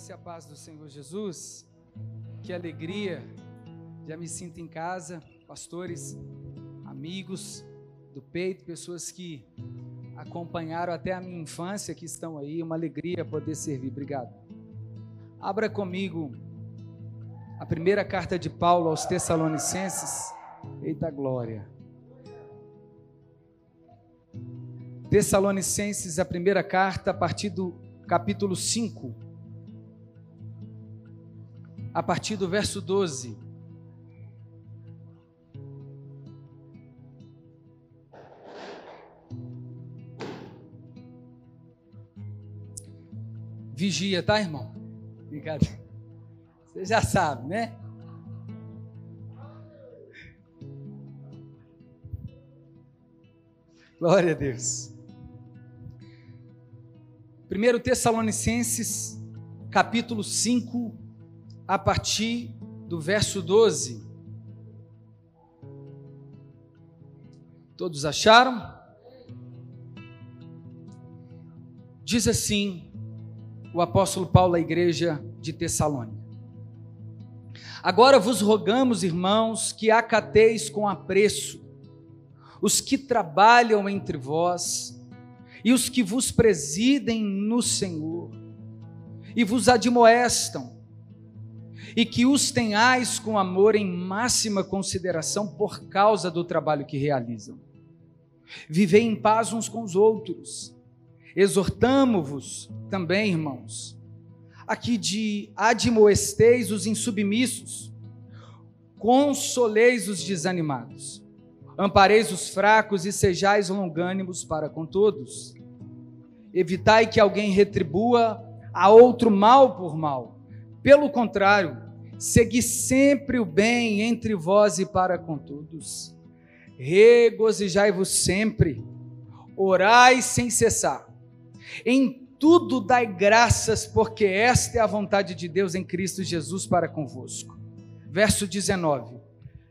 graça e a paz do Senhor Jesus. Que alegria. Já me sinto em casa, pastores, amigos do peito, pessoas que acompanharam até a minha infância que estão aí. Uma alegria poder servir. Obrigado. Abra comigo a primeira carta de Paulo aos Tessalonicenses. Eita glória. Tessalonicenses, a primeira carta, a partir do capítulo 5 a partir do verso 12. Vigia, tá, irmão? Obrigado. Você já sabe, né? Glória a Deus. Primeiro Tessalonicenses, capítulo 5, a partir do verso 12. Todos acharam? Diz assim o apóstolo Paulo à igreja de Tessalônica: Agora vos rogamos, irmãos, que acateis com apreço os que trabalham entre vós e os que vos presidem no Senhor e vos admoestam e que os tenhais com amor em máxima consideração por causa do trabalho que realizam. Vivei em paz uns com os outros. Exortamo-vos também, irmãos, aqui de admoesteis os insubmissos, consoleis os desanimados, ampareis os fracos e sejais longânimos para com todos. Evitai que alguém retribua a outro mal por mal pelo contrário, segui sempre o bem entre vós e para com todos. Regozijai-vos sempre, orai sem cessar. Em tudo dai graças, porque esta é a vontade de Deus em Cristo Jesus para convosco. Verso 19: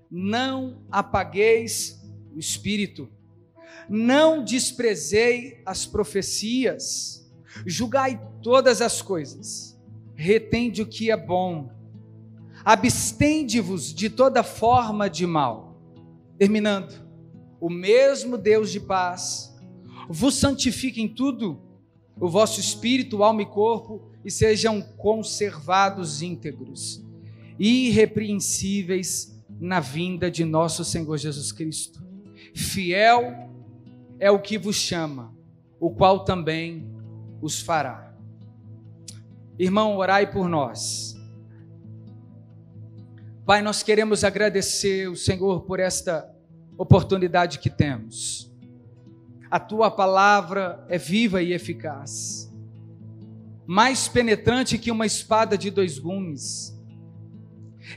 Não apagueis o espírito, não desprezei as profecias, julgai todas as coisas retende o que é bom, abstende-vos de toda forma de mal. Terminando, o mesmo Deus de paz vos santifique em tudo, o vosso espírito, alma e corpo, e sejam conservados íntegros, irrepreensíveis na vinda de nosso Senhor Jesus Cristo. Fiel é o que vos chama, o qual também os fará. Irmão, orai por nós. Pai, nós queremos agradecer o Senhor por esta oportunidade que temos. A tua palavra é viva e eficaz, mais penetrante que uma espada de dois gumes.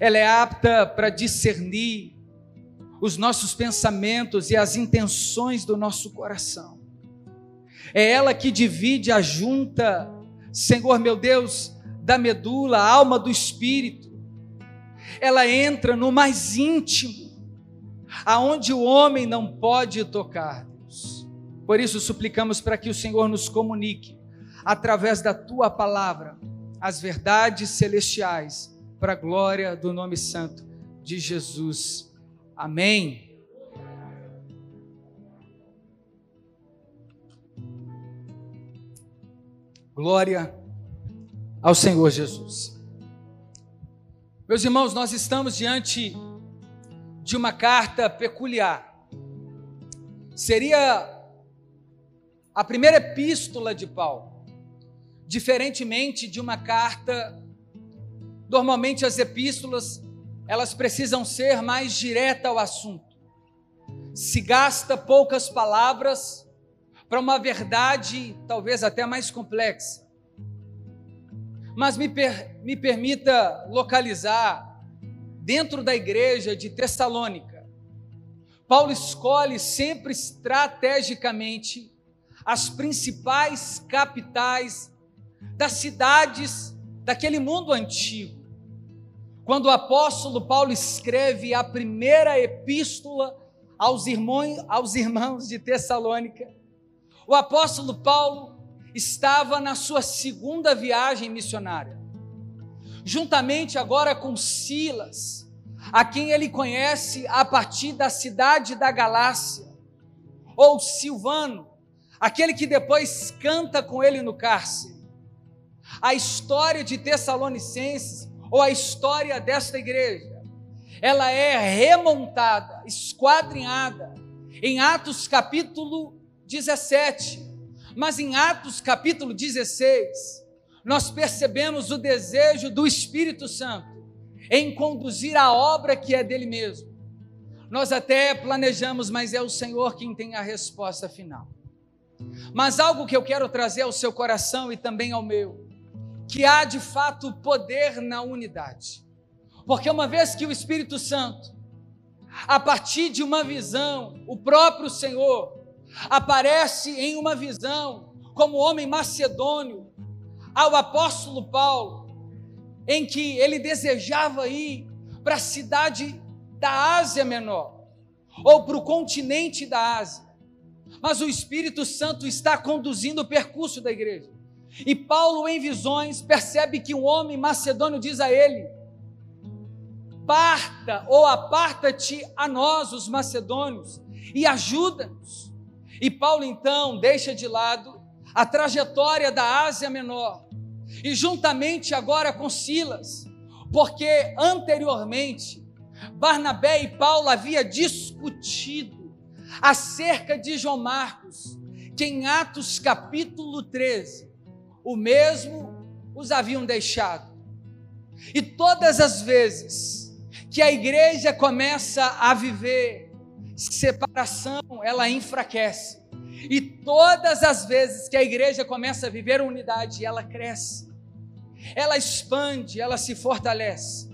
Ela é apta para discernir os nossos pensamentos e as intenções do nosso coração. É ela que divide a junta Senhor meu Deus, da medula, a alma do espírito, ela entra no mais íntimo, aonde o homem não pode tocar, Deus. Por isso suplicamos para que o Senhor nos comunique, através da tua palavra, as verdades celestiais, para a glória do nome santo de Jesus. Amém. Glória ao Senhor Jesus. Meus irmãos, nós estamos diante de uma carta peculiar. Seria a primeira epístola de Paulo, diferentemente de uma carta. Normalmente as epístolas elas precisam ser mais direta ao assunto. Se gasta poucas palavras para uma verdade talvez até mais complexa. Mas me, per, me permita localizar dentro da igreja de Tessalônica. Paulo escolhe sempre estrategicamente as principais capitais das cidades daquele mundo antigo. Quando o apóstolo Paulo escreve a primeira epístola aos irmãos, aos irmãos de Tessalônica, o apóstolo Paulo estava na sua segunda viagem missionária. juntamente agora com Silas, a quem ele conhece a partir da cidade da Galácia, ou Silvano, aquele que depois canta com ele no cárcere. A história de Tessalonicenses, ou a história desta igreja, ela é remontada, esquadrinhada em Atos capítulo 17, mas em Atos capítulo 16, nós percebemos o desejo do Espírito Santo em conduzir a obra que é dele mesmo. Nós até planejamos, mas é o Senhor quem tem a resposta final. Mas algo que eu quero trazer ao seu coração e também ao meu, que há de fato poder na unidade. Porque uma vez que o Espírito Santo, a partir de uma visão, o próprio Senhor aparece em uma visão como homem macedônio ao apóstolo Paulo, em que ele desejava ir para a cidade da Ásia Menor, ou para o continente da Ásia. Mas o Espírito Santo está conduzindo o percurso da igreja. E Paulo, em visões, percebe que um homem macedônio diz a ele: Parta ou aparta-te a nós, os macedônios, e ajuda-nos. E Paulo então deixa de lado a trajetória da Ásia Menor e juntamente agora com Silas, porque anteriormente Barnabé e Paulo havia discutido acerca de João Marcos, que em Atos capítulo 13, o mesmo os haviam deixado. E todas as vezes que a igreja começa a viver separação, ela enfraquece. E todas as vezes que a igreja começa a viver unidade, ela cresce, ela expande, ela se fortalece.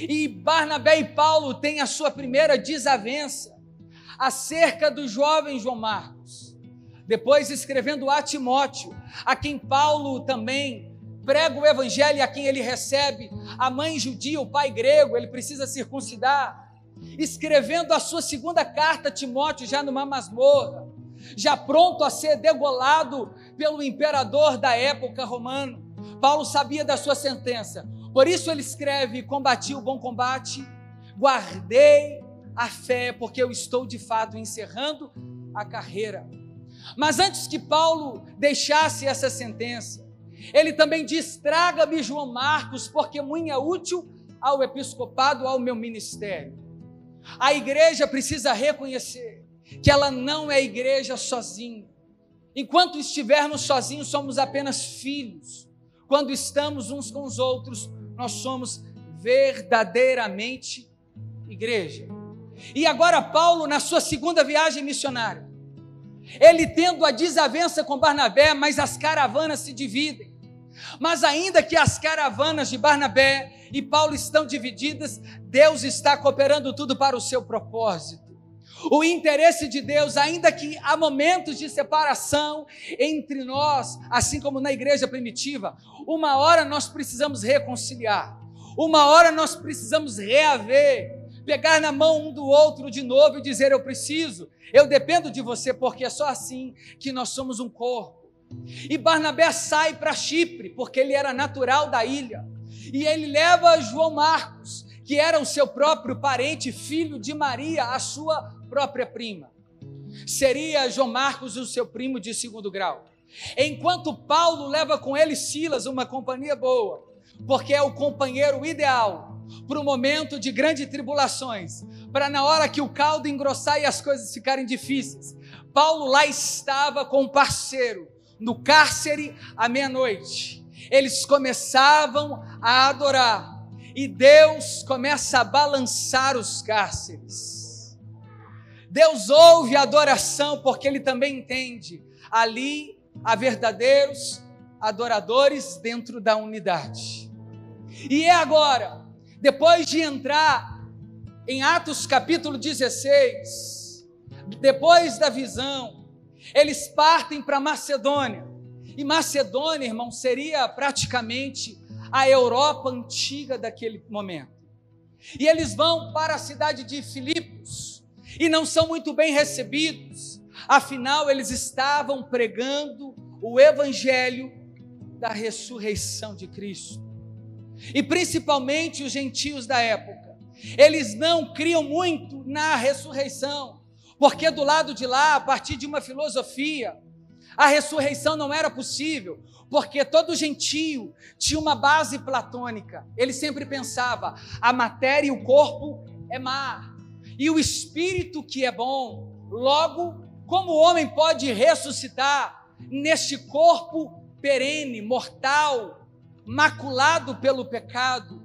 E Barnabé e Paulo têm a sua primeira desavença acerca do jovem João Marcos. Depois, escrevendo a Timóteo, a quem Paulo também prega o evangelho, a quem ele recebe a mãe judia, o pai grego, ele precisa circuncidar. Escrevendo a sua segunda carta a Timóteo, já numa masmorra já pronto a ser degolado pelo imperador da época romano. Paulo sabia da sua sentença, por isso ele escreve: Combati o bom combate, guardei a fé, porque eu estou de fato encerrando a carreira. Mas antes que Paulo deixasse essa sentença, ele também diz: Traga-me João Marcos, porque muito é útil ao episcopado, ao meu ministério. A igreja precisa reconhecer que ela não é igreja sozinha. Enquanto estivermos sozinhos, somos apenas filhos. Quando estamos uns com os outros, nós somos verdadeiramente igreja. E agora, Paulo, na sua segunda viagem missionária, ele tendo a desavença com Barnabé, mas as caravanas se dividem. Mas ainda que as caravanas de Barnabé e Paulo estão divididas, Deus está cooperando tudo para o seu propósito. O interesse de Deus, ainda que há momentos de separação entre nós, assim como na igreja primitiva, uma hora nós precisamos reconciliar, uma hora nós precisamos reaver, pegar na mão um do outro de novo e dizer: Eu preciso, eu dependo de você, porque é só assim que nós somos um corpo. E Barnabé sai para Chipre, porque ele era natural da ilha, e ele leva João Marcos, que era o seu próprio parente, filho de Maria, a sua própria prima. Seria João Marcos o seu primo de segundo grau. Enquanto Paulo leva com ele Silas, uma companhia boa, porque é o companheiro ideal para o momento de grandes tribulações, para na hora que o caldo engrossar e as coisas ficarem difíceis. Paulo lá estava com um parceiro, no cárcere à meia-noite. Eles começavam a adorar e Deus começa a balançar os cárceres. Deus ouve a adoração porque Ele também entende. Ali há verdadeiros adoradores dentro da unidade. E é agora, depois de entrar em Atos capítulo 16, depois da visão, eles partem para Macedônia. E Macedônia, irmão, seria praticamente a Europa antiga daquele momento. E eles vão para a cidade de Filipos e não são muito bem recebidos, afinal, eles estavam pregando o evangelho da ressurreição de Cristo. e principalmente os gentios da época, eles não criam muito na ressurreição, porque do lado de lá, a partir de uma filosofia, a ressurreição não era possível, porque todo gentio tinha uma base platônica. Ele sempre pensava: a matéria e o corpo é má, e o espírito que é bom. Logo, como o homem pode ressuscitar neste corpo perene, mortal, maculado pelo pecado?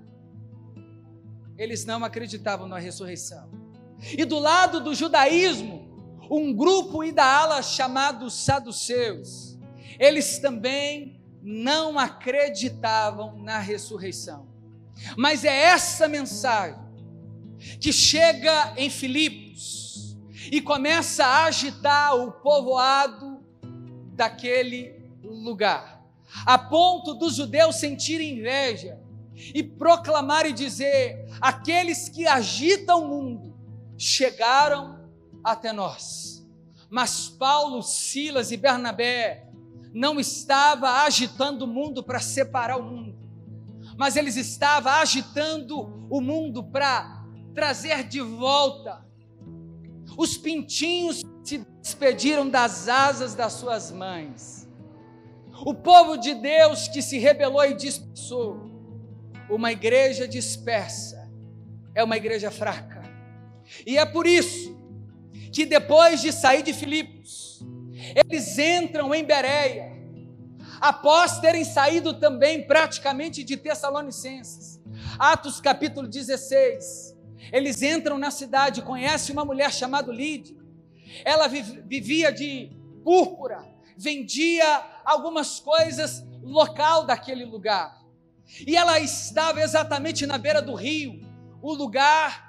Eles não acreditavam na ressurreição. E do lado do judaísmo, um grupo e da ala chamados saduceus, eles também não acreditavam na ressurreição. Mas é essa mensagem que chega em Filipos e começa a agitar o povoado daquele lugar, a ponto dos judeus sentirem inveja e proclamar e dizer: aqueles que agitam o mundo chegaram até nós. Mas Paulo, Silas e Bernabé não estava agitando o mundo para separar o mundo, mas eles estavam agitando o mundo para trazer de volta os pintinhos se despediram das asas das suas mães. O povo de Deus que se rebelou e dispersou. Uma igreja dispersa é uma igreja fraca. E é por isso que depois de sair de Filipos, eles entram em Bereia, após terem saído também praticamente de Tessalonicenses. Atos capítulo 16. Eles entram na cidade, conhecem uma mulher chamada Lídia. Ela vivia de púrpura, vendia algumas coisas local daquele lugar. E ela estava exatamente na beira do rio. O lugar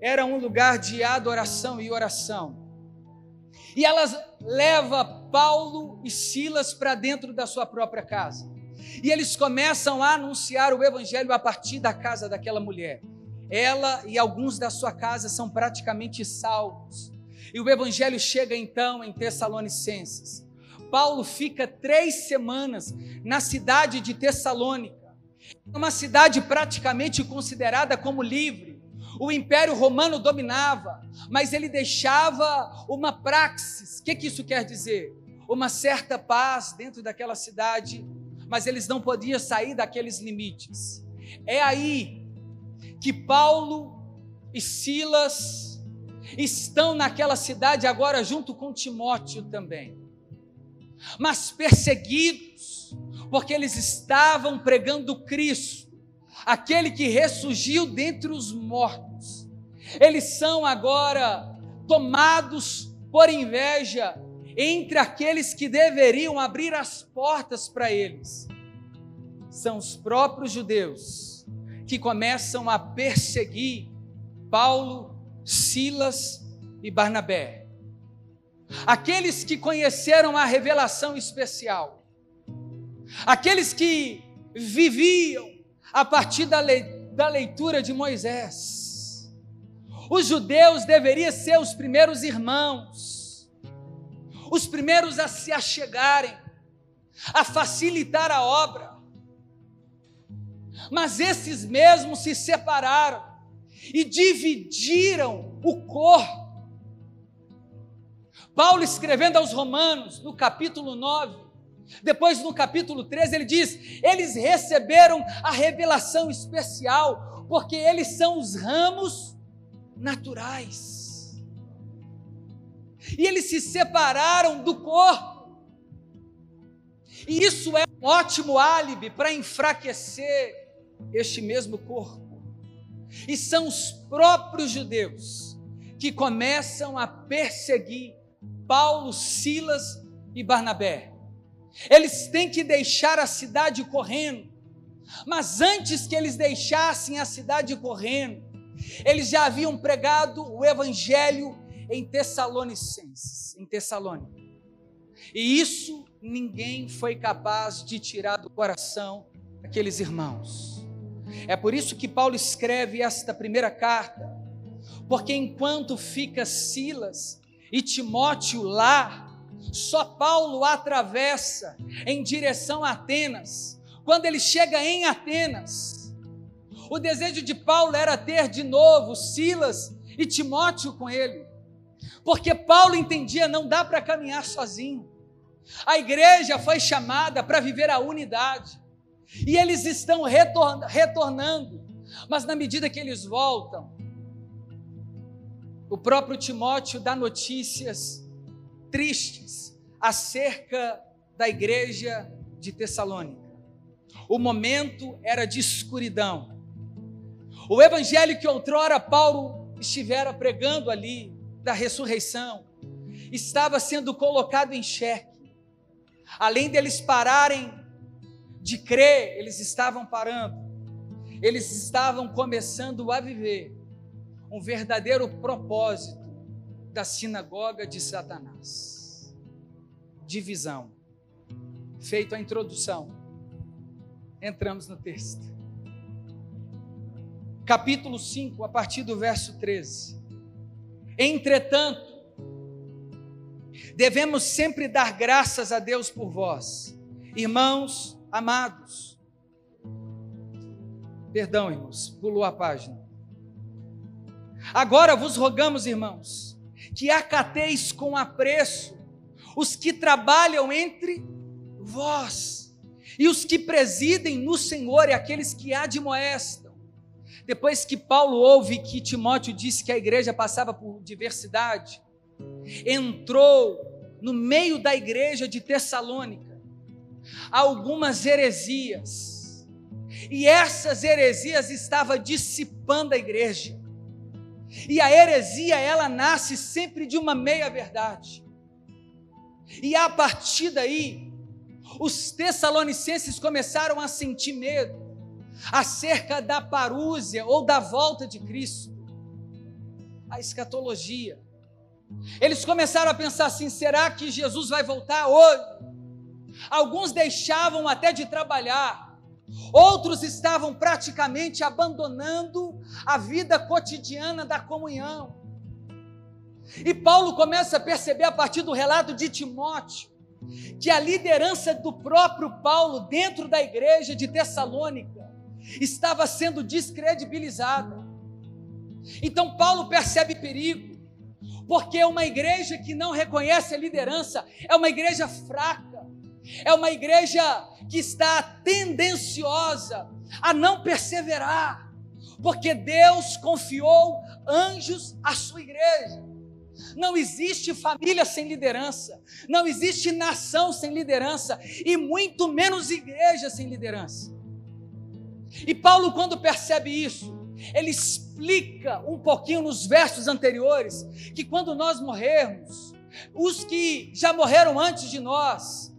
era um lugar de adoração e oração. E ela leva Paulo e Silas para dentro da sua própria casa. E eles começam a anunciar o evangelho a partir da casa daquela mulher. Ela e alguns da sua casa são praticamente salvos. E o evangelho chega então em Tessalonicenses. Paulo fica três semanas na cidade de Tessalônica, uma cidade praticamente considerada como livre. O Império Romano dominava, mas ele deixava uma praxis. O que, que isso quer dizer? Uma certa paz dentro daquela cidade, mas eles não podiam sair daqueles limites. É aí que Paulo e Silas estão naquela cidade agora junto com Timóteo também mas perseguidos, porque eles estavam pregando Cristo, aquele que ressurgiu dentre os mortos. Eles são agora tomados por inveja entre aqueles que deveriam abrir as portas para eles. São os próprios judeus que começam a perseguir Paulo, Silas e Barnabé aqueles que conheceram a revelação especial, aqueles que viviam a partir da, da leitura de Moisés. Os judeus deveriam ser os primeiros irmãos, os primeiros a se achegarem, a facilitar a obra. Mas esses mesmos se separaram e dividiram o corpo Paulo escrevendo aos Romanos, no capítulo 9, depois no capítulo 13, ele diz: eles receberam a revelação especial, porque eles são os ramos naturais. E eles se separaram do corpo. E isso é um ótimo álibi para enfraquecer este mesmo corpo. E são os próprios judeus que começam a perseguir Paulo, Silas e Barnabé. Eles têm que deixar a cidade correndo. Mas antes que eles deixassem a cidade correndo, eles já haviam pregado o evangelho em Tessalonicenses, em Tessalônica. E isso ninguém foi capaz de tirar do coração daqueles irmãos. É por isso que Paulo escreve esta primeira carta, porque enquanto fica Silas e Timóteo lá, só Paulo atravessa em direção a Atenas. Quando ele chega em Atenas, O desejo de Paulo era ter de novo Silas e Timóteo com ele, porque Paulo entendia não dá para caminhar sozinho. A igreja foi chamada para viver a unidade e eles estão retornando, mas na medida que eles voltam, o próprio Timóteo dá notícias tristes acerca da igreja de Tessalônica. O momento era de escuridão. O evangelho que outrora Paulo estivera pregando ali, da ressurreição, estava sendo colocado em xeque. Além deles pararem de crer, eles estavam parando. Eles estavam começando a viver um verdadeiro propósito da sinagoga de Satanás. Divisão. Feito a introdução, entramos no texto. Capítulo 5, a partir do verso 13. Entretanto, devemos sempre dar graças a Deus por vós, irmãos amados. Perdão, irmãos, pulou a página. Agora vos rogamos, irmãos, que acateis com apreço os que trabalham entre vós e os que presidem no Senhor e aqueles que admoestam. Depois que Paulo ouve que Timóteo disse que a igreja passava por diversidade, entrou no meio da igreja de Tessalônica algumas heresias. E essas heresias estavam dissipando a igreja. E a heresia, ela nasce sempre de uma meia verdade. E a partir daí, os tessalonicenses começaram a sentir medo acerca da parúzia ou da volta de Cristo, a escatologia. Eles começaram a pensar assim: será que Jesus vai voltar hoje? Alguns deixavam até de trabalhar, outros estavam praticamente abandonando a vida cotidiana da comunhão. E Paulo começa a perceber a partir do relato de Timóteo que a liderança do próprio Paulo dentro da igreja de Tessalônica estava sendo descredibilizada. Então Paulo percebe perigo, porque uma igreja que não reconhece a liderança é uma igreja fraca, é uma igreja que está tendenciosa a não perseverar, porque Deus confiou anjos à sua igreja. Não existe família sem liderança, não existe nação sem liderança, e muito menos igreja sem liderança. E Paulo, quando percebe isso, ele explica um pouquinho nos versos anteriores que quando nós morrermos, os que já morreram antes de nós,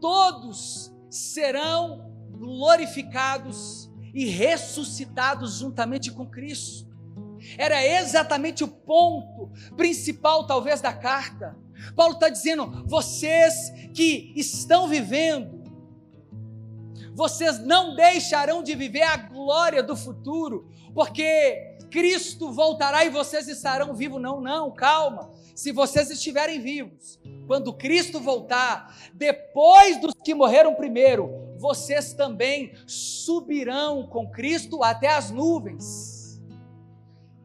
todos serão glorificados e ressuscitados juntamente com Cristo. Era exatamente o ponto principal, talvez, da carta. Paulo está dizendo: vocês que estão vivendo, vocês não deixarão de viver a glória do futuro, porque Cristo voltará e vocês estarão vivos. Não, não, calma. Se vocês estiverem vivos, quando Cristo voltar, depois dos que morreram primeiro, vocês também subirão com Cristo até as nuvens,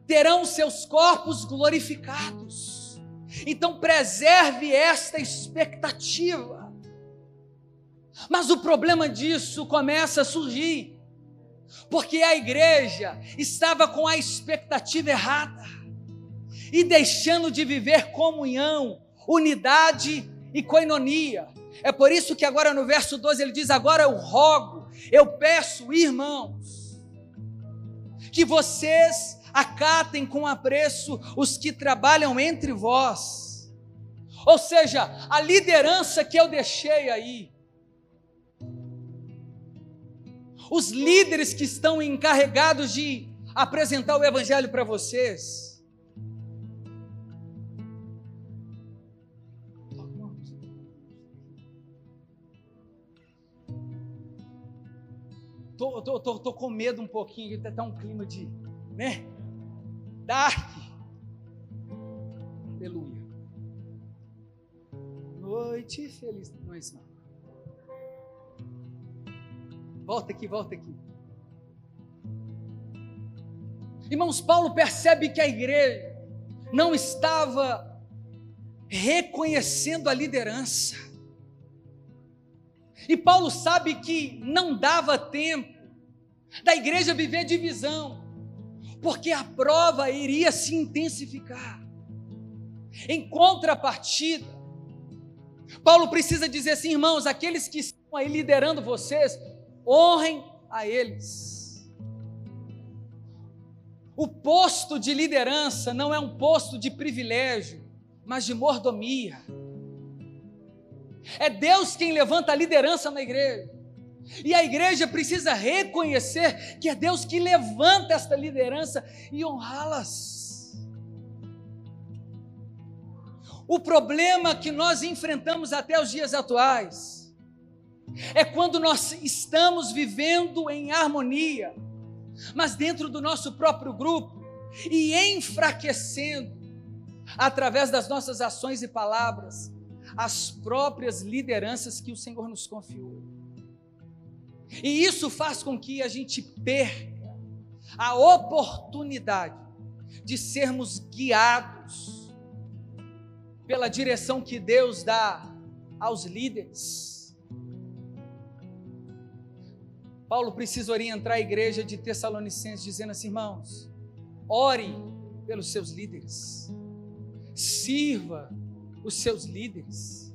terão seus corpos glorificados. Então, preserve esta expectativa. Mas o problema disso começa a surgir, porque a igreja estava com a expectativa errada e deixando de viver comunhão, unidade e coinonia. É por isso que agora no verso 12 ele diz: Agora eu rogo, eu peço, irmãos, que vocês acatem com apreço os que trabalham entre vós. Ou seja, a liderança que eu deixei aí, os líderes que estão encarregados de apresentar o Evangelho para vocês. Tô, tô, tô, tô com medo um pouquinho, está um clima de, né? Dark. Aleluia. Noite feliz. Não é isso não. Volta aqui, volta aqui. Irmãos, Paulo percebe que a igreja não estava reconhecendo a liderança. E Paulo sabe que não dava tempo da igreja viver divisão, porque a prova iria se intensificar. Em contrapartida, Paulo precisa dizer assim, irmãos, aqueles que estão aí liderando vocês, honrem a eles. O posto de liderança não é um posto de privilégio, mas de mordomia. É Deus quem levanta a liderança na igreja. E a igreja precisa reconhecer que é Deus que levanta esta liderança e honrá-las. O problema que nós enfrentamos até os dias atuais é quando nós estamos vivendo em harmonia, mas dentro do nosso próprio grupo e enfraquecendo através das nossas ações e palavras as próprias lideranças que o Senhor nos confiou. E isso faz com que a gente perca a oportunidade de sermos guiados pela direção que Deus dá aos líderes. Paulo precisa orientar a igreja de Tessalonicenses, dizendo assim: irmãos, ore pelos seus líderes, sirva os seus líderes,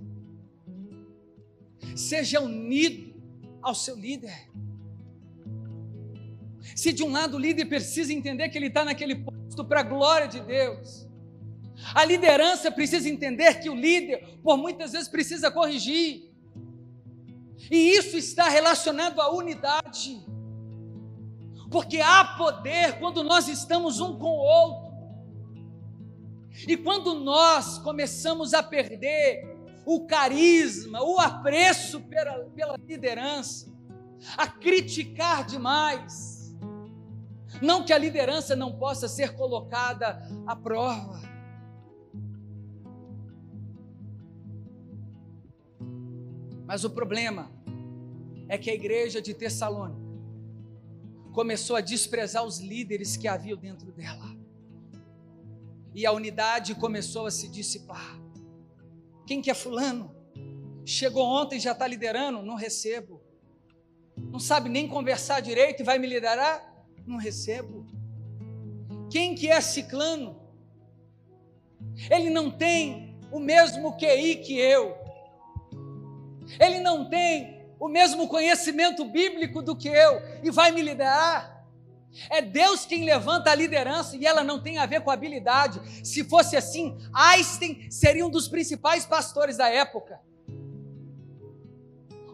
seja unido ao seu líder. Se de um lado o líder precisa entender que ele está naquele posto para a glória de Deus, a liderança precisa entender que o líder, por muitas vezes, precisa corrigir. E isso está relacionado à unidade. Porque há poder quando nós estamos um com o outro. E quando nós começamos a perder o carisma, o apreço pela, pela liderança, a criticar demais. Não que a liderança não possa ser colocada à prova. Mas o problema é que a igreja de Tessalônica começou a desprezar os líderes que havia dentro dela. E a unidade começou a se dissipar. Quem que é fulano? Chegou ontem já está liderando? Não recebo. Não sabe nem conversar direito e vai me liderar? Não recebo. Quem que é ciclano? Ele não tem o mesmo QI que eu. Ele não tem o mesmo conhecimento bíblico do que eu e vai me liderar? É Deus quem levanta a liderança e ela não tem a ver com habilidade. Se fosse assim, Einstein seria um dos principais pastores da época.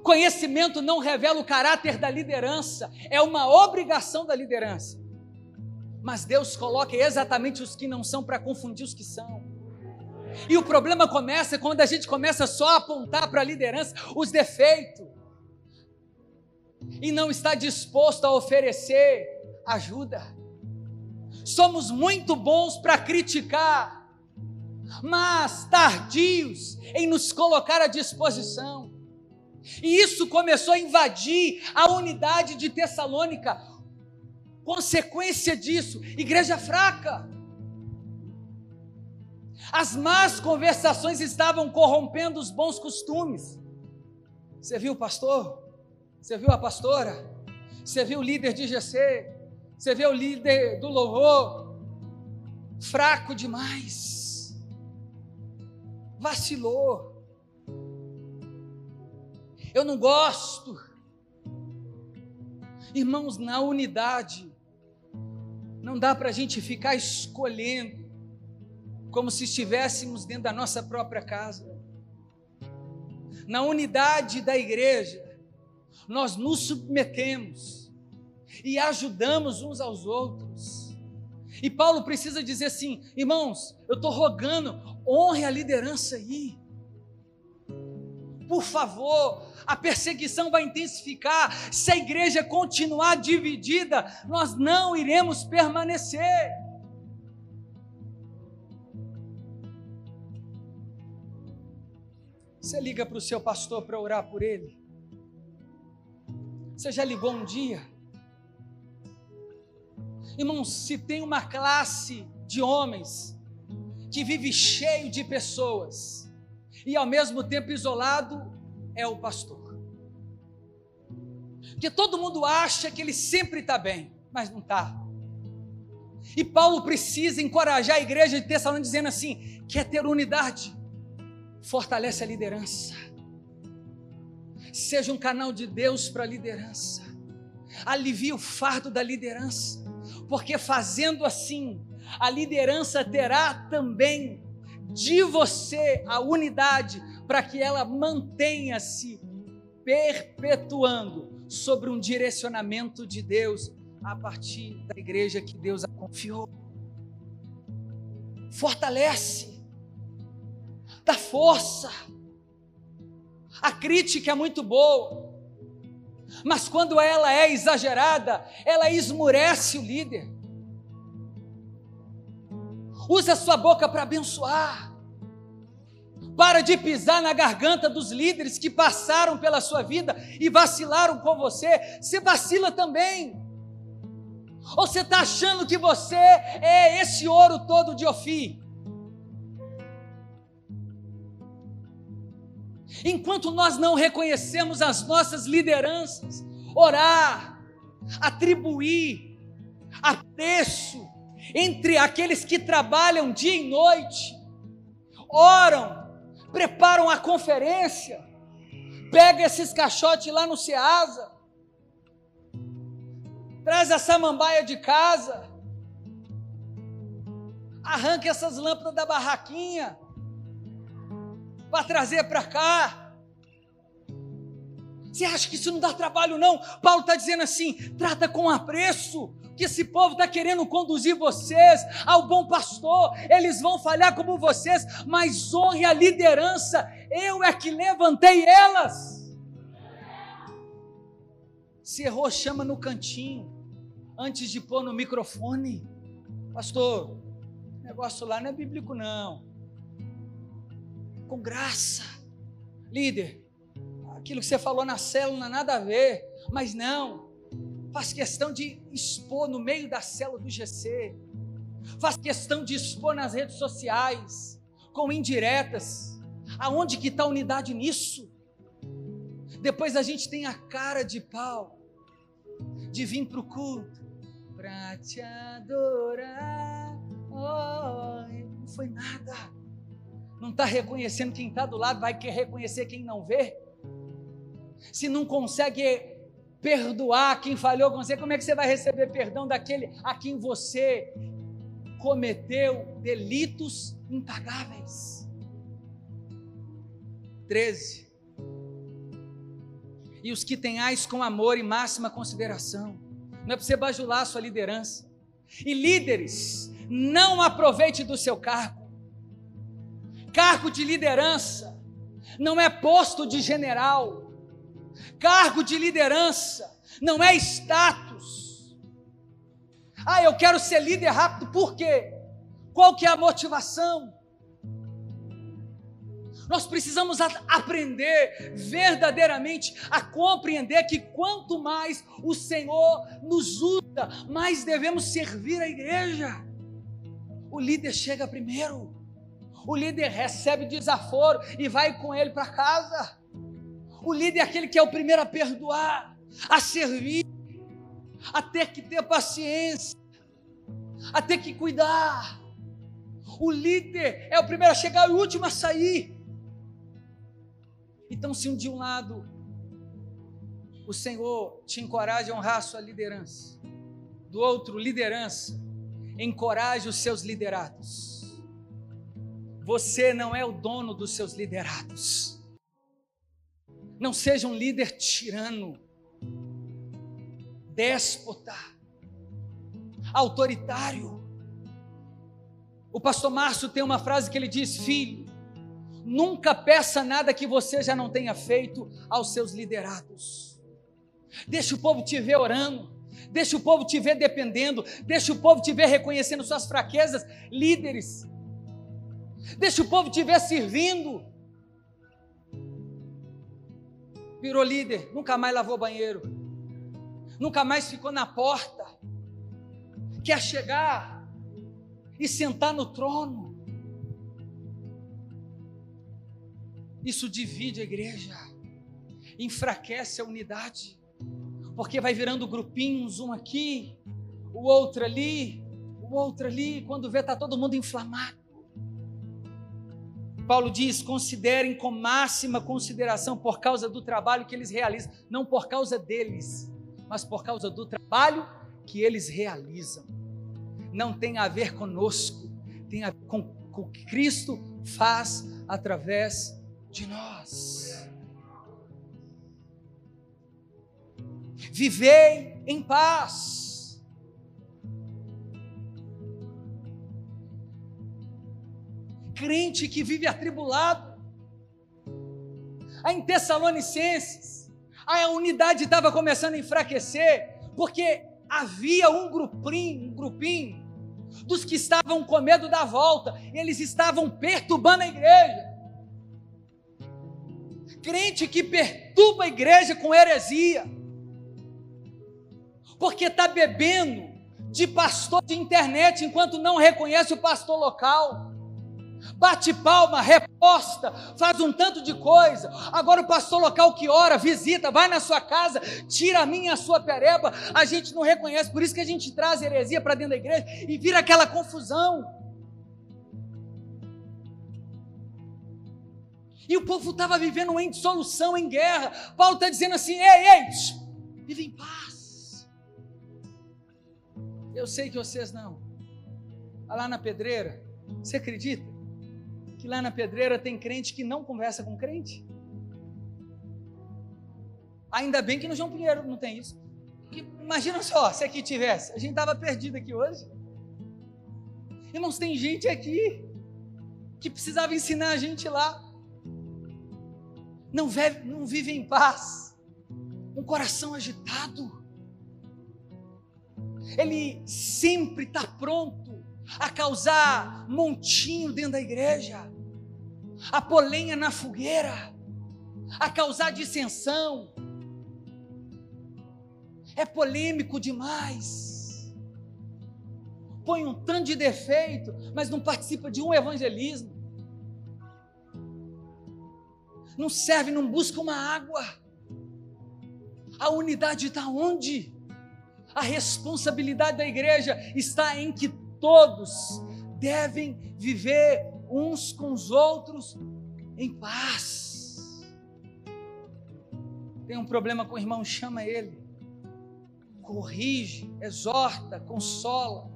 Conhecimento não revela o caráter da liderança, é uma obrigação da liderança. Mas Deus coloca exatamente os que não são para confundir os que são. E o problema começa quando a gente começa só a apontar para a liderança os defeitos e não está disposto a oferecer ajuda. Somos muito bons para criticar, mas tardios em nos colocar à disposição. E isso começou a invadir a unidade de Tessalônica. Consequência disso, igreja fraca. As más conversações estavam corrompendo os bons costumes. Você viu o pastor? Você viu a pastora? Você viu o líder de GC? Você vê o líder do louvor fraco demais, vacilou. Eu não gosto. Irmãos, na unidade, não dá para a gente ficar escolhendo, como se estivéssemos dentro da nossa própria casa. Na unidade da igreja, nós nos submetemos e ajudamos uns aos outros. E Paulo precisa dizer assim: irmãos, eu estou rogando, honre a liderança aí. Por favor, a perseguição vai intensificar. Se a igreja continuar dividida, nós não iremos permanecer. Você liga para o seu pastor para orar por ele? Você já ligou um dia? Irmãos, se tem uma classe de homens que vive cheio de pessoas e ao mesmo tempo isolado, é o pastor. Porque todo mundo acha que ele sempre está bem, mas não está. E Paulo precisa encorajar a igreja de Tessalônica dizendo assim: quer ter unidade, fortalece a liderança. Seja um canal de Deus para a liderança. Alivie o fardo da liderança, porque fazendo assim, a liderança terá também de você a unidade para que ela mantenha-se perpetuando sobre um direcionamento de Deus a partir da igreja que Deus a confiou. Fortalece, dá força. A crítica é muito boa, mas quando ela é exagerada, ela esmurece o líder. Use a sua boca para abençoar. Para de pisar na garganta dos líderes que passaram pela sua vida e vacilaram com você. Você vacila também. Ou você está achando que você é esse ouro todo de Ofir? Enquanto nós não reconhecemos as nossas lideranças, orar, atribuir apreço entre aqueles que trabalham dia e noite, oram, preparam a conferência, pega esses caixotes lá no Ceasa, traz a samambaia de casa, arranca essas lâmpadas da barraquinha para trazer para cá. Você acha que isso não dá trabalho, não? Paulo está dizendo assim: trata com apreço, que esse povo está querendo conduzir vocês ao bom pastor, eles vão falhar como vocês, mas honre a liderança, eu é que levantei elas. Se errou, chama no cantinho antes de pôr no microfone. Pastor, negócio lá não é bíblico, não. Com graça. Líder, aquilo que você falou na célula é nada a ver, mas não. Faz questão de expor no meio da célula do GC. Faz questão de expor nas redes sociais, com indiretas. Aonde que está a unidade nisso? Depois a gente tem a cara de pau de vir para o culto para te adorar. Oh, não foi nada. Não está reconhecendo quem está do lado, vai querer reconhecer quem não vê. Se não consegue perdoar quem falhou com você, como é que você vai receber perdão daquele a quem você cometeu delitos impagáveis? 13. E os que tenhais com amor e máxima consideração não é para você bajular a sua liderança. E líderes, não aproveite do seu cargo. Cargo de liderança não é posto de general. Cargo de liderança não é status. Ah, eu quero ser líder rápido, por quê? Qual que é a motivação? Nós precisamos aprender verdadeiramente a compreender que quanto mais o Senhor nos usa, mais devemos servir a igreja. O líder chega primeiro, o líder recebe desaforo e vai com ele para casa. O líder é aquele que é o primeiro a perdoar, a servir, a ter que ter paciência, a ter que cuidar. O líder é o primeiro a chegar e o último a sair. Então, se um de um lado o Senhor te encoraja a honrar a sua liderança, do outro, liderança, encoraje os seus liderados. Você não é o dono dos seus liderados. Não seja um líder tirano, déspota, autoritário. O pastor Márcio tem uma frase que ele diz: Filho, Nunca peça nada que você já não tenha feito aos seus liderados. Deixa o povo te ver orando. Deixa o povo te ver dependendo. Deixa o povo te ver reconhecendo suas fraquezas. Líderes. Deixa o povo te ver servindo. Virou líder, nunca mais lavou banheiro. Nunca mais ficou na porta quer chegar e sentar no trono. Isso divide a igreja, enfraquece a unidade, porque vai virando grupinhos, um aqui, o outro ali, o outro ali, quando vê, está todo mundo inflamado. Paulo diz: considerem com máxima consideração por causa do trabalho que eles realizam, não por causa deles, mas por causa do trabalho que eles realizam. Não tem a ver conosco, tem a ver com, com o que Cristo faz através de nós. Vivei em paz crente que vive atribulado. Em Tessalonicenses, a unidade estava começando a enfraquecer, porque havia um grupinho, um grupinho dos que estavam com medo da volta, eles estavam perturbando a igreja. Crente que perturba a igreja com heresia, porque está bebendo de pastor de internet enquanto não reconhece o pastor local bate palma, reposta, faz um tanto de coisa. Agora o pastor local que ora, visita, vai na sua casa, tira a minha a sua pereba, a gente não reconhece, por isso que a gente traz heresia para dentro da igreja e vira aquela confusão. E o povo estava vivendo em dissolução, em guerra. Paulo está dizendo assim: ei, ei, vive em paz. Eu sei que vocês não. Lá na pedreira, você acredita? Que lá na pedreira tem crente que não conversa com crente? Ainda bem que no João Pinheiro não tem isso. imagina só, se aqui tivesse, a gente estava perdido aqui hoje. Irmãos, tem gente aqui que precisava ensinar a gente lá. Não vive, não vive em paz, um coração agitado. Ele sempre está pronto a causar montinho dentro da igreja, a polenha na fogueira, a causar dissensão. É polêmico demais. Põe um tanto de defeito, mas não participa de um evangelismo. Não serve, não busca uma água. A unidade está onde? A responsabilidade da igreja está em que todos devem viver uns com os outros em paz. Tem um problema com o irmão, chama ele, corrige, exorta, consola.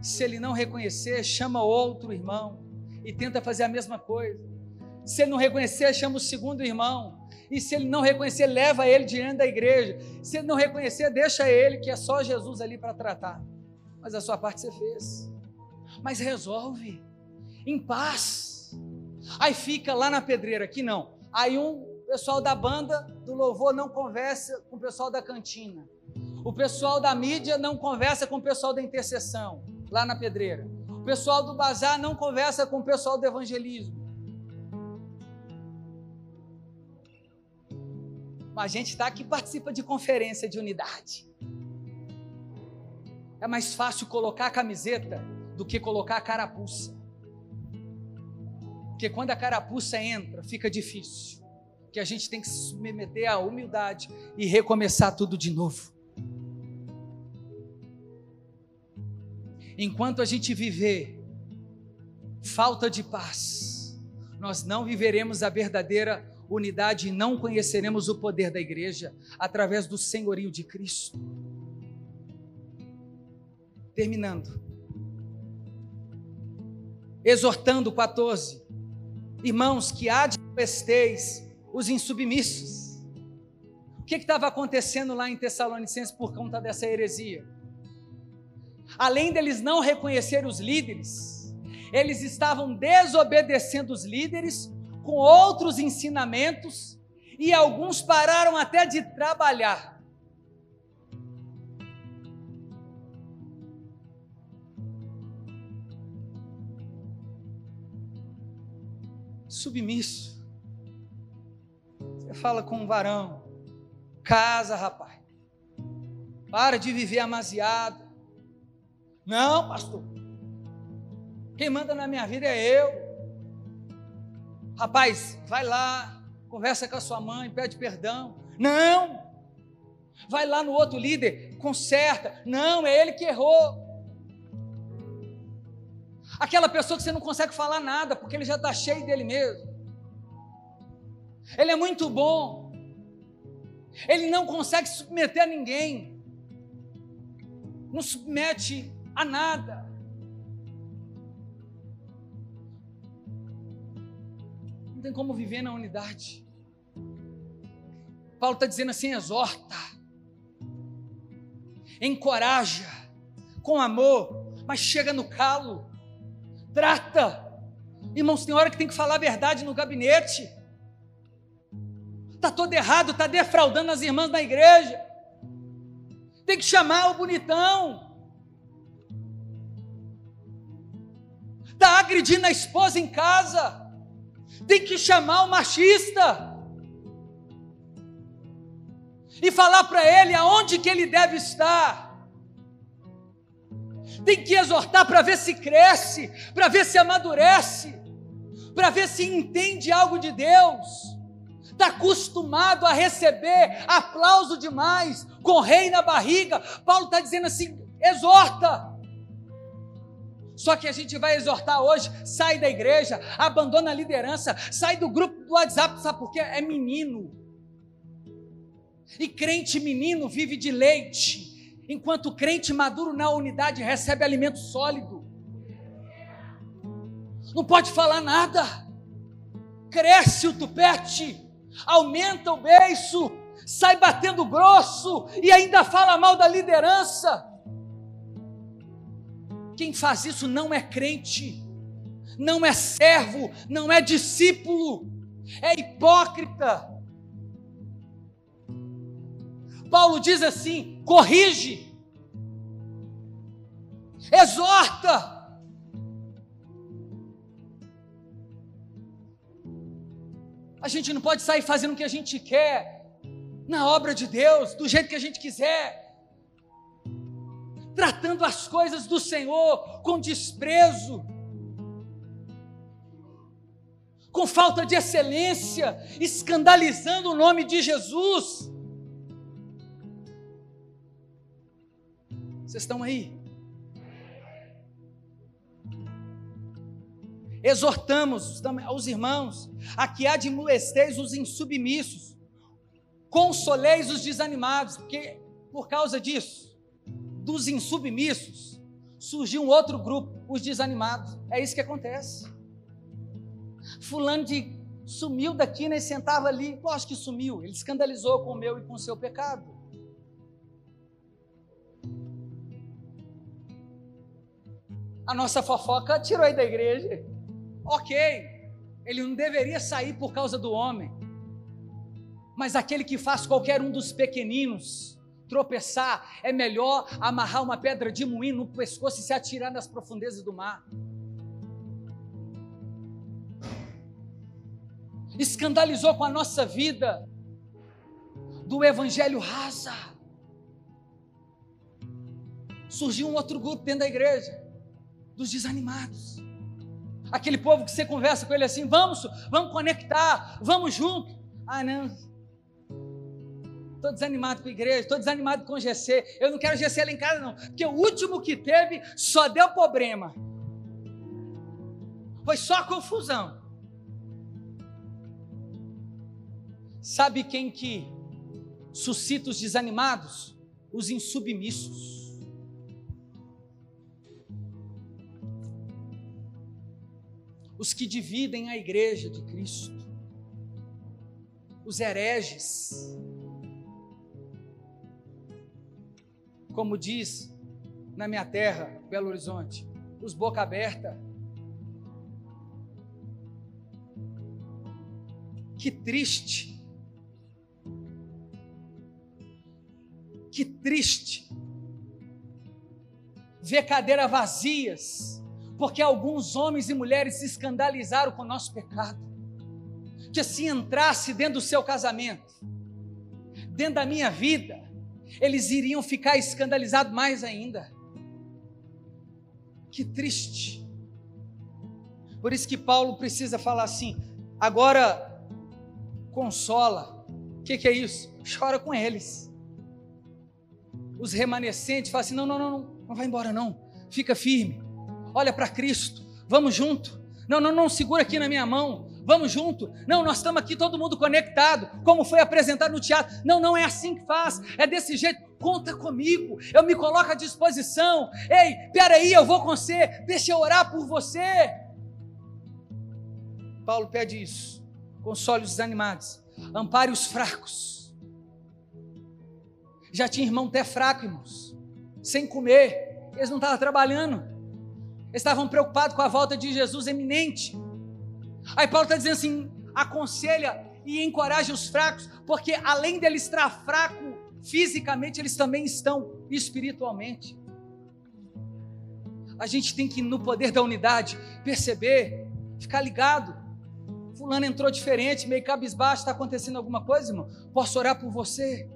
Se ele não reconhecer, chama outro irmão e tenta fazer a mesma coisa. Se ele não reconhecer, chama o segundo irmão. E se ele não reconhecer, leva ele diante da igreja. Se ele não reconhecer, deixa ele, que é só Jesus ali para tratar mas a sua parte você fez. Mas resolve, em paz. Aí fica lá na pedreira, aqui não. Aí um pessoal da banda do louvor não conversa com o pessoal da cantina. O pessoal da mídia não conversa com o pessoal da intercessão, lá na pedreira. O pessoal do bazar não conversa com o pessoal do evangelismo. Mas a gente está aqui participa de conferência de unidade. É mais fácil colocar a camiseta do que colocar a carapuça. Porque quando a carapuça entra, fica difícil. Que a gente tem que se submeter à humildade e recomeçar tudo de novo. Enquanto a gente viver falta de paz, nós não viveremos a verdadeira unidade e não conheceremos o poder da igreja através do senhorio de Cristo. Terminando. Exortando 14. Irmãos, que admoesteis os insubmissos. O que estava acontecendo lá em Tessalonicenses por conta dessa heresia? Além deles não reconhecer os líderes, eles estavam desobedecendo os líderes com outros ensinamentos e alguns pararam até de trabalhar submisso. Você fala com um varão, casa, rapaz. Para de viver amaziado. Não, pastor. Quem manda na minha vida é eu. Rapaz, vai lá, conversa com a sua mãe, pede perdão. Não. Vai lá no outro líder, conserta. Não, é ele que errou. Aquela pessoa que você não consegue falar nada, porque ele já está cheio dele mesmo. Ele é muito bom. Ele não consegue submeter a ninguém. Não submete a nada. Não tem como viver na unidade. Paulo está dizendo assim: exorta, encoraja, com amor, mas chega no calo, trata. Irmãos, tem hora que tem que falar a verdade no gabinete. Está todo errado, está defraudando as irmãs da igreja. Tem que chamar o bonitão. Está agredindo a esposa em casa. Tem que chamar o machista. E falar para ele aonde que ele deve estar. Tem que exortar para ver se cresce, para ver se amadurece, para ver se entende algo de Deus está acostumado a receber aplauso demais, com rei na barriga. Paulo está dizendo assim: exorta. Só que a gente vai exortar hoje, sai da igreja, abandona a liderança, sai do grupo do WhatsApp, sabe por quê? É menino. E crente menino vive de leite, enquanto crente maduro na unidade recebe alimento sólido. Não pode falar nada. Cresce o tupete aumenta o beiço, sai batendo grosso e ainda fala mal da liderança. Quem faz isso não é crente, não é servo, não é discípulo, é hipócrita. Paulo diz assim: corrige, exorta, A gente não pode sair fazendo o que a gente quer, na obra de Deus, do jeito que a gente quiser, tratando as coisas do Senhor com desprezo, com falta de excelência, escandalizando o nome de Jesus. Vocês estão aí? Exortamos os irmãos a que admoesteis os insubmissos, consoleis os desanimados, porque por causa disso, dos insubmissos, surgiu um outro grupo, os desanimados. É isso que acontece. Fulano de sumiu daqui, né, sentava ali, acho que sumiu, ele escandalizou com o meu e com o seu pecado. A nossa fofoca tirou aí da igreja. Ok, ele não deveria sair por causa do homem, mas aquele que faz qualquer um dos pequeninos tropeçar, é melhor amarrar uma pedra de moinho no pescoço e se atirar nas profundezas do mar. Escandalizou com a nossa vida do evangelho rasa. Surgiu um outro grupo dentro da igreja, dos desanimados. Aquele povo que você conversa com ele assim, vamos, vamos conectar, vamos junto. Ah, não. Estou desanimado com a igreja, estou desanimado com o GC. Eu não quero GC lá em casa, não. Porque o último que teve só deu problema. Foi só confusão. Sabe quem que suscita os desanimados? Os insubmissos. Os que dividem a igreja de Cristo, os hereges. Como diz na minha terra, Belo Horizonte, os boca aberta. Que triste. Que triste ver cadeiras vazias porque alguns homens e mulheres se escandalizaram com o nosso pecado. Que se entrasse dentro do seu casamento, dentro da minha vida, eles iriam ficar escandalizados mais ainda. Que triste. Por isso que Paulo precisa falar assim: agora consola. O que, que é isso? Chora com eles. Os remanescentes falam assim: não, não, não, não, não vai embora, não. Fica firme. Olha para Cristo. Vamos junto. Não, não, não, segura aqui na minha mão. Vamos junto. Não, nós estamos aqui todo mundo conectado, como foi apresentado no teatro. Não, não é assim que faz. É desse jeito. Conta comigo. Eu me coloco à disposição. Ei, peraí, eu vou com você. Deixa eu orar por você. Paulo pede isso. Console os desanimados. Ampare os fracos. Já tinha irmão até fraco, irmãos. Sem comer. Eles não estavam trabalhando. Estavam preocupados com a volta de Jesus eminente. Aí Paulo está dizendo assim: aconselha e encoraja os fracos, porque além deles estar fraco fisicamente, eles também estão espiritualmente. A gente tem que, no poder da unidade, perceber, ficar ligado. Fulano entrou diferente, meio cabisbaixo, está acontecendo alguma coisa, irmão? Posso orar por você?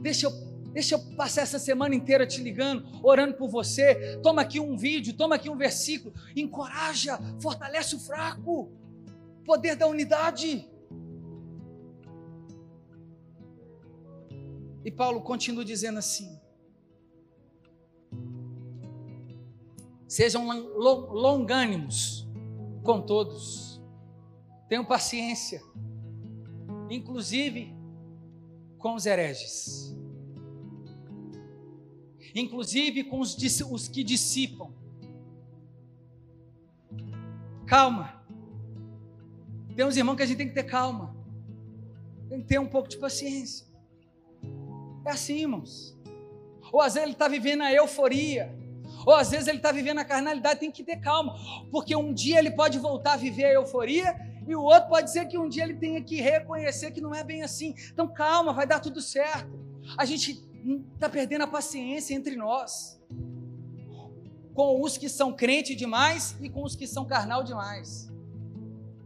Deixa eu, deixa eu passar essa semana inteira te ligando, orando por você. Toma aqui um vídeo, toma aqui um versículo. Encoraja, fortalece o fraco. Poder da unidade. E Paulo continua dizendo assim: Sejam longânimos com todos Tenham paciência, inclusive com os hereges, inclusive com os, os que dissipam. Calma. Tem uns irmãos que a gente tem que ter calma, tem que ter um pouco de paciência. É assim, irmãos. Ou às vezes ele está vivendo a euforia, ou às vezes ele está vivendo a carnalidade, tem que ter calma, porque um dia ele pode voltar a viver a euforia e o outro pode ser que um dia ele tenha que reconhecer que não é bem assim. Então calma, vai dar tudo certo. A gente está perdendo a paciência entre nós. Com os que são crente demais e com os que são carnal demais.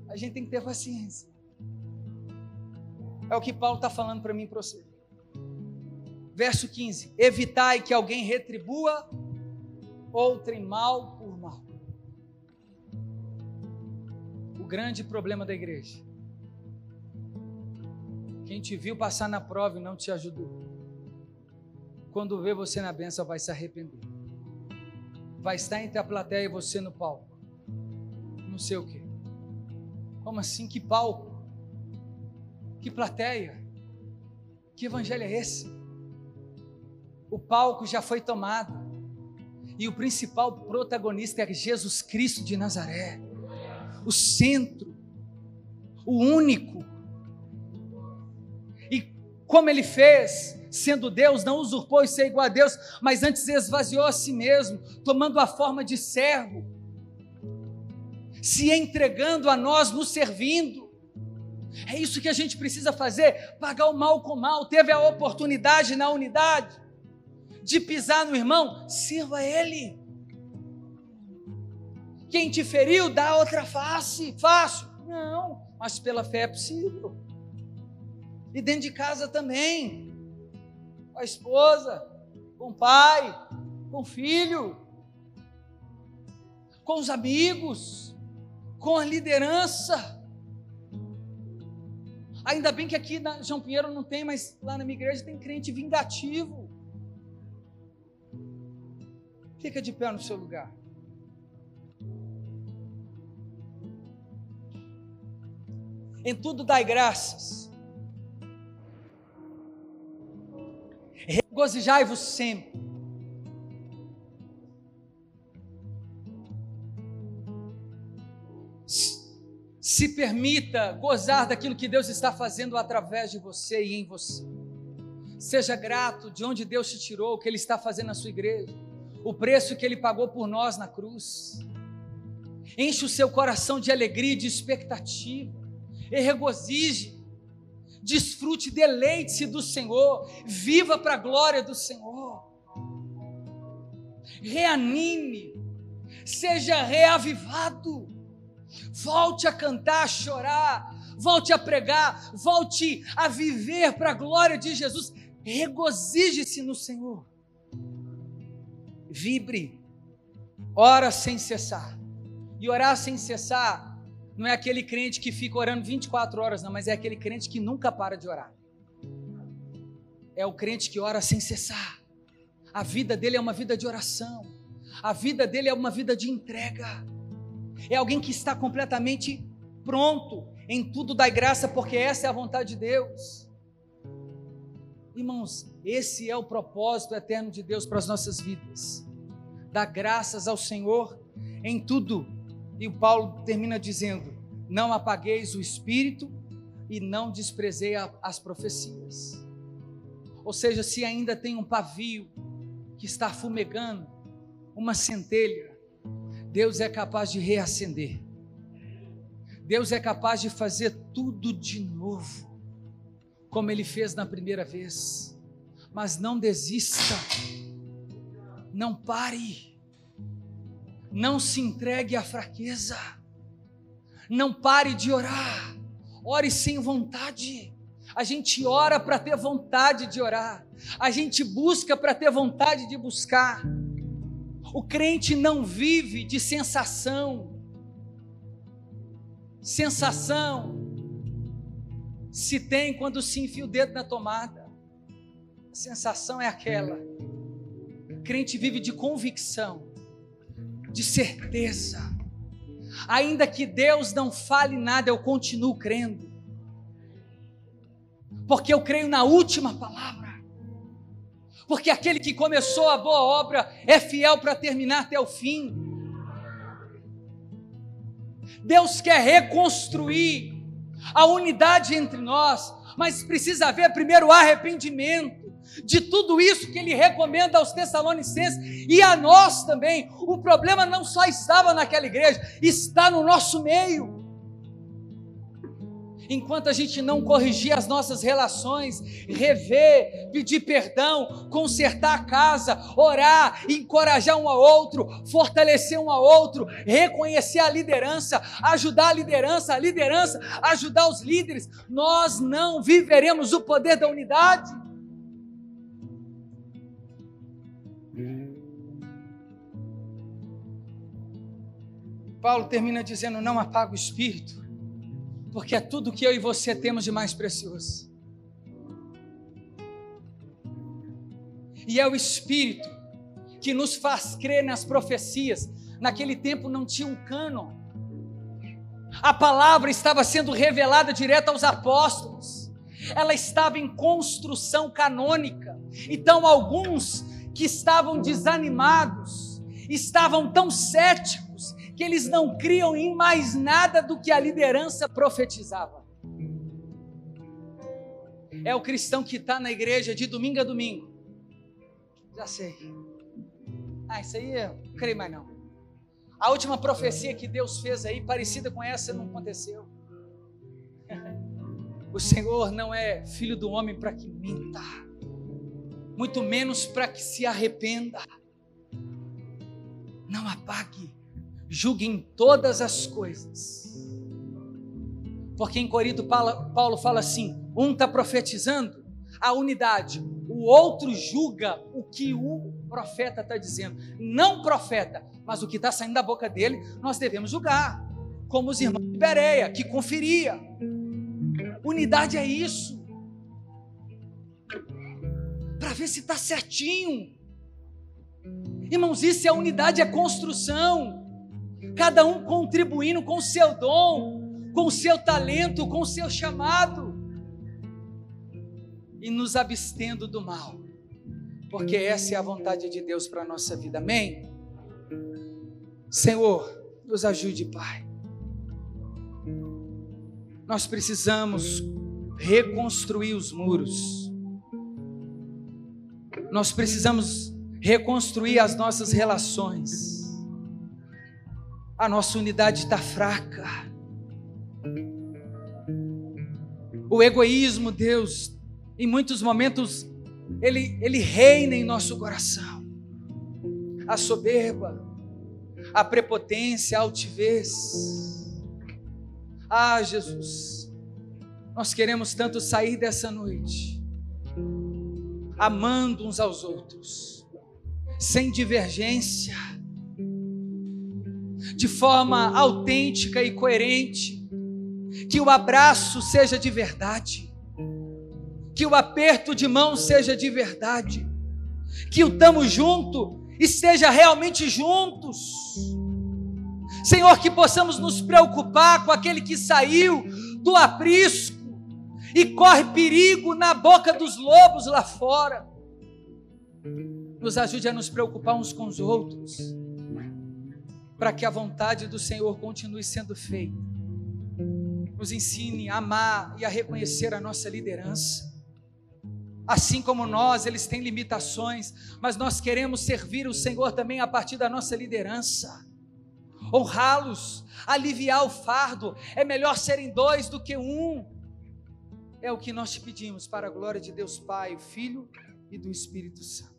A gente tem que ter paciência. É o que Paulo está falando para mim e para você. Verso 15: Evitai que alguém retribua outrem mal por mal grande problema da igreja. Quem te viu passar na prova e não te ajudou, quando vê você na benção, vai se arrepender. Vai estar entre a plateia e você no palco. Não sei o que. Como assim? Que palco? Que plateia? Que evangelho é esse? O palco já foi tomado. E o principal protagonista é Jesus Cristo de Nazaré o centro, o único. E como ele fez, sendo Deus, não usurpou e ser igual a Deus, mas antes esvaziou a si mesmo, tomando a forma de servo, se entregando a nós, nos servindo. É isso que a gente precisa fazer, pagar o mal com o mal. Teve a oportunidade na unidade de pisar no irmão, sirva ele. Quem te feriu, dá outra face. Fácil? Não, mas pela fé é possível. E dentro de casa também. Com a esposa, com o pai, com o filho, com os amigos, com a liderança. Ainda bem que aqui na João Pinheiro não tem, mas lá na minha igreja tem crente vingativo. Fica de pé no seu lugar. Em tudo dai graças. Regozijai-vos sempre. Se permita gozar daquilo que Deus está fazendo através de você e em você. Seja grato de onde Deus te tirou, o que Ele está fazendo na sua igreja, o preço que Ele pagou por nós na cruz. Enche o seu coração de alegria e de expectativa e regozije, desfrute, deleite-se do Senhor, viva para a glória do Senhor. Reanime, seja reavivado, volte a cantar, a chorar, volte a pregar, volte a viver para a glória de Jesus. Regozije-se no Senhor, vibre, ora sem cessar. E orar sem cessar não é aquele crente que fica orando 24 horas, não, mas é aquele crente que nunca para de orar. É o crente que ora sem cessar. A vida dele é uma vida de oração. A vida dele é uma vida de entrega. É alguém que está completamente pronto em tudo da graça, porque essa é a vontade de Deus. Irmãos, esse é o propósito eterno de Deus para as nossas vidas. Dar graças ao Senhor em tudo. E o Paulo termina dizendo: Não apagueis o espírito e não desprezei as profecias. Ou seja, se ainda tem um pavio que está fumegando, uma centelha, Deus é capaz de reacender. Deus é capaz de fazer tudo de novo, como Ele fez na primeira vez. Mas não desista, não pare, não se entregue à fraqueza, não pare de orar, ore sem vontade. A gente ora para ter vontade de orar, a gente busca para ter vontade de buscar. O crente não vive de sensação, sensação se tem quando se enfia o dedo na tomada. A sensação é aquela. O crente vive de convicção, de certeza. Ainda que Deus não fale nada, eu continuo crendo. Porque eu creio na última palavra. Porque aquele que começou a boa obra é fiel para terminar até o fim. Deus quer reconstruir a unidade entre nós, mas precisa haver primeiro arrependimento de tudo isso que ele recomenda aos Tessalonicenses e a nós também. O problema não só estava naquela igreja, está no nosso meio enquanto a gente não corrigir as nossas relações, rever, pedir perdão, consertar a casa, orar, encorajar um ao outro, fortalecer um ao outro, reconhecer a liderança, ajudar a liderança, a liderança, ajudar os líderes, nós não viveremos o poder da unidade. Paulo termina dizendo: não apaga o espírito porque é tudo que eu e você temos de mais precioso. E é o Espírito que nos faz crer nas profecias. Naquele tempo não tinha um cânon. A palavra estava sendo revelada direto aos apóstolos. Ela estava em construção canônica. Então alguns que estavam desanimados, estavam tão céticos, que eles não criam em mais nada do que a liderança profetizava. É o cristão que está na igreja de domingo a domingo. Já sei. Ah, isso aí eu não creio mais não. A última profecia que Deus fez aí, parecida com essa, não aconteceu. O Senhor não é filho do homem para que minta, muito menos para que se arrependa. Não apague julguem todas as coisas. Porque em Corinto Paulo fala assim: um está profetizando a unidade, o outro julga o que o profeta está dizendo. Não profeta, mas o que está saindo da boca dele, nós devemos julgar. Como os irmãos de Bereia, que conferia. Unidade é isso. Para ver se está certinho. Irmãos, isso é unidade, é construção cada um contribuindo com o seu dom, com o seu talento, com o seu chamado, e nos abstendo do mal, porque essa é a vontade de Deus para a nossa vida, amém? Senhor, nos ajude, Pai. Nós precisamos reconstruir os muros, nós precisamos reconstruir as nossas relações a nossa unidade está fraca. O egoísmo, Deus, em muitos momentos, ele, ele reina em nosso coração. A soberba, a prepotência, a altivez. Ah, Jesus, nós queremos tanto sair dessa noite, amando uns aos outros, sem divergência, de forma autêntica e coerente. Que o abraço seja de verdade. Que o aperto de mão seja de verdade. Que o tamo junto esteja realmente juntos. Senhor, que possamos nos preocupar com aquele que saiu do aprisco e corre perigo na boca dos lobos lá fora. Nos ajude a nos preocupar uns com os outros, para que a vontade do Senhor continue sendo feita. Nos ensine a amar e a reconhecer a nossa liderança. Assim como nós, eles têm limitações, mas nós queremos servir o Senhor também a partir da nossa liderança. Honrá-los, aliviar o fardo. É melhor serem dois do que um. É o que nós te pedimos para a glória de Deus Pai, Filho e do Espírito Santo.